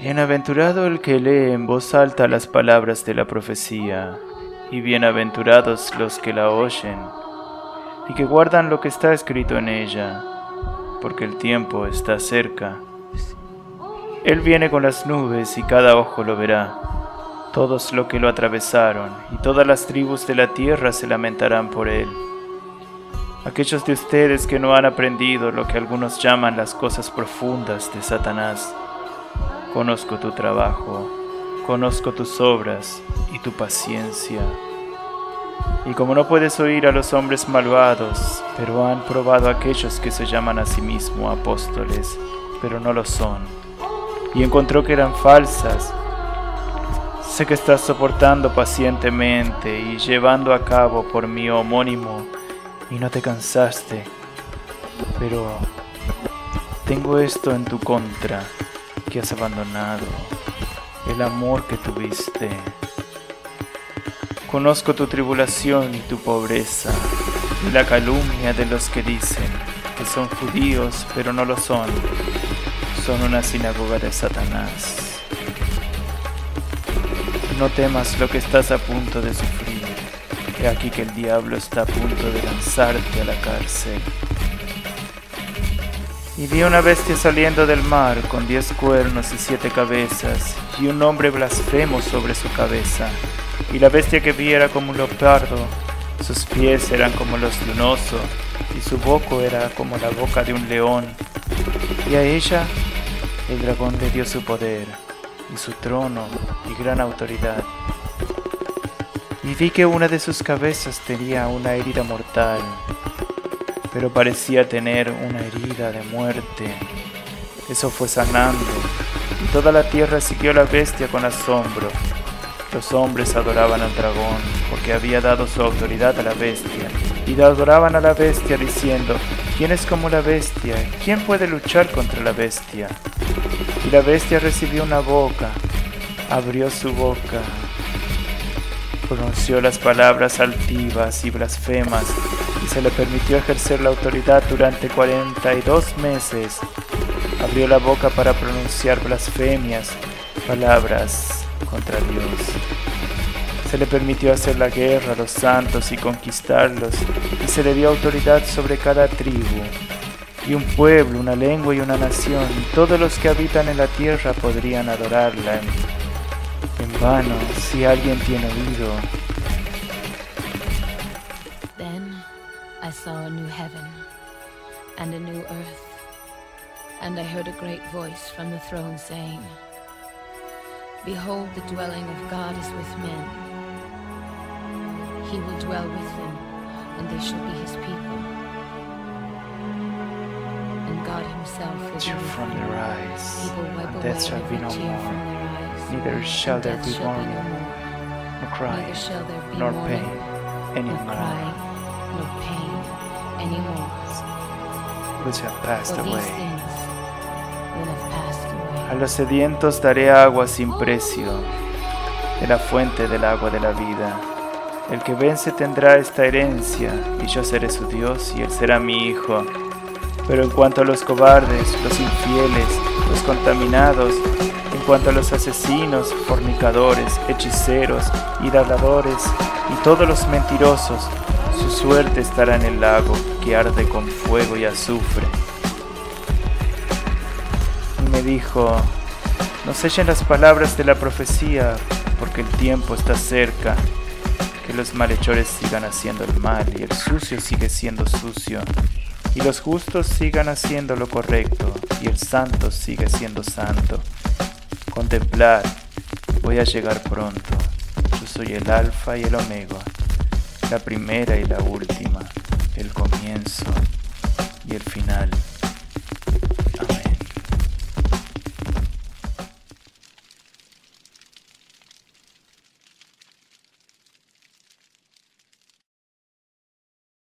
Bienaventurado el que lee en voz alta las palabras de la profecía, y bienaventurados los que la oyen, y que guardan lo que está escrito en ella, porque el tiempo está cerca. Él viene con las nubes y cada ojo lo verá, todos los que lo atravesaron, y todas las tribus de la tierra se lamentarán por él. Aquellos de ustedes que no han aprendido lo que algunos llaman las cosas profundas de Satanás, conozco tu trabajo, conozco tus obras y tu paciencia. Y como no puedes oír a los hombres malvados, pero han probado a aquellos que se llaman a sí mismos apóstoles, pero no lo son, y encontró que eran falsas, sé que estás soportando pacientemente y llevando a cabo por mi homónimo y no te cansaste, pero tengo esto en tu contra, que has abandonado el amor que tuviste. Conozco tu tribulación y tu pobreza, y la calumnia de los que dicen que son judíos, pero no lo son. Son una sinagoga de Satanás. No temas lo que estás a punto de sufrir. He aquí que el diablo está a punto de lanzarte a la cárcel. Y vi una bestia saliendo del mar con diez cuernos y siete cabezas, y un hombre blasfemo sobre su cabeza. Y la bestia que vi era como un leopardo, sus pies eran como los de un oso, y su boca era como la boca de un león. Y a ella el dragón le dio su poder, y su trono, y gran autoridad. Y vi que una de sus cabezas tenía una herida mortal, pero parecía tener una herida de muerte. Eso fue sanando, y toda la tierra siguió a la bestia con asombro. Los hombres adoraban al dragón, porque había dado su autoridad a la bestia, y adoraban a la bestia diciendo, ¿quién es como la bestia? ¿Quién puede luchar contra la bestia? Y la bestia recibió una boca, abrió su boca, pronunció las palabras altivas y blasfemas, y se le permitió ejercer la autoridad durante 42 meses. Abrió la boca para pronunciar blasfemias, palabras contra Dios. Se le permitió hacer la guerra a los santos y conquistarlos, y se le dio autoridad sobre cada tribu, y un pueblo, una lengua y una nación, y todos los que habitan en la tierra podrían adorarla vano si alguien tiene oído. Then I saw a new heaven and a new earth, and I heard a great voice from the throne saying, Behold, the dwelling of God is with men. He will dwell with them, and they shall be his people. And God himself will be Tear from their eyes, He will wipe and shall be every no tear from more, their eyes. Neither shall there be mourning, nor crying, nor pain anymore, which have passed away. A los sedientos daré agua sin precio, de la fuente del agua de la vida. El que vence tendrá esta herencia, y yo seré su Dios, y él será mi hijo. Pero en cuanto a los cobardes, los infieles, los contaminados, cuanto a los asesinos, fornicadores, hechiceros, idolatores y todos los mentirosos, su suerte estará en el lago que arde con fuego y azufre. Y me dijo, no sellen las palabras de la profecía, porque el tiempo está cerca. Que los malhechores sigan haciendo el mal y el sucio sigue siendo sucio. Y los justos sigan haciendo lo correcto y el santo sigue siendo santo. Contemplad, voy a llegar pronto. Yo soy el alfa y el omega, la primera y la última, el comienzo y el final.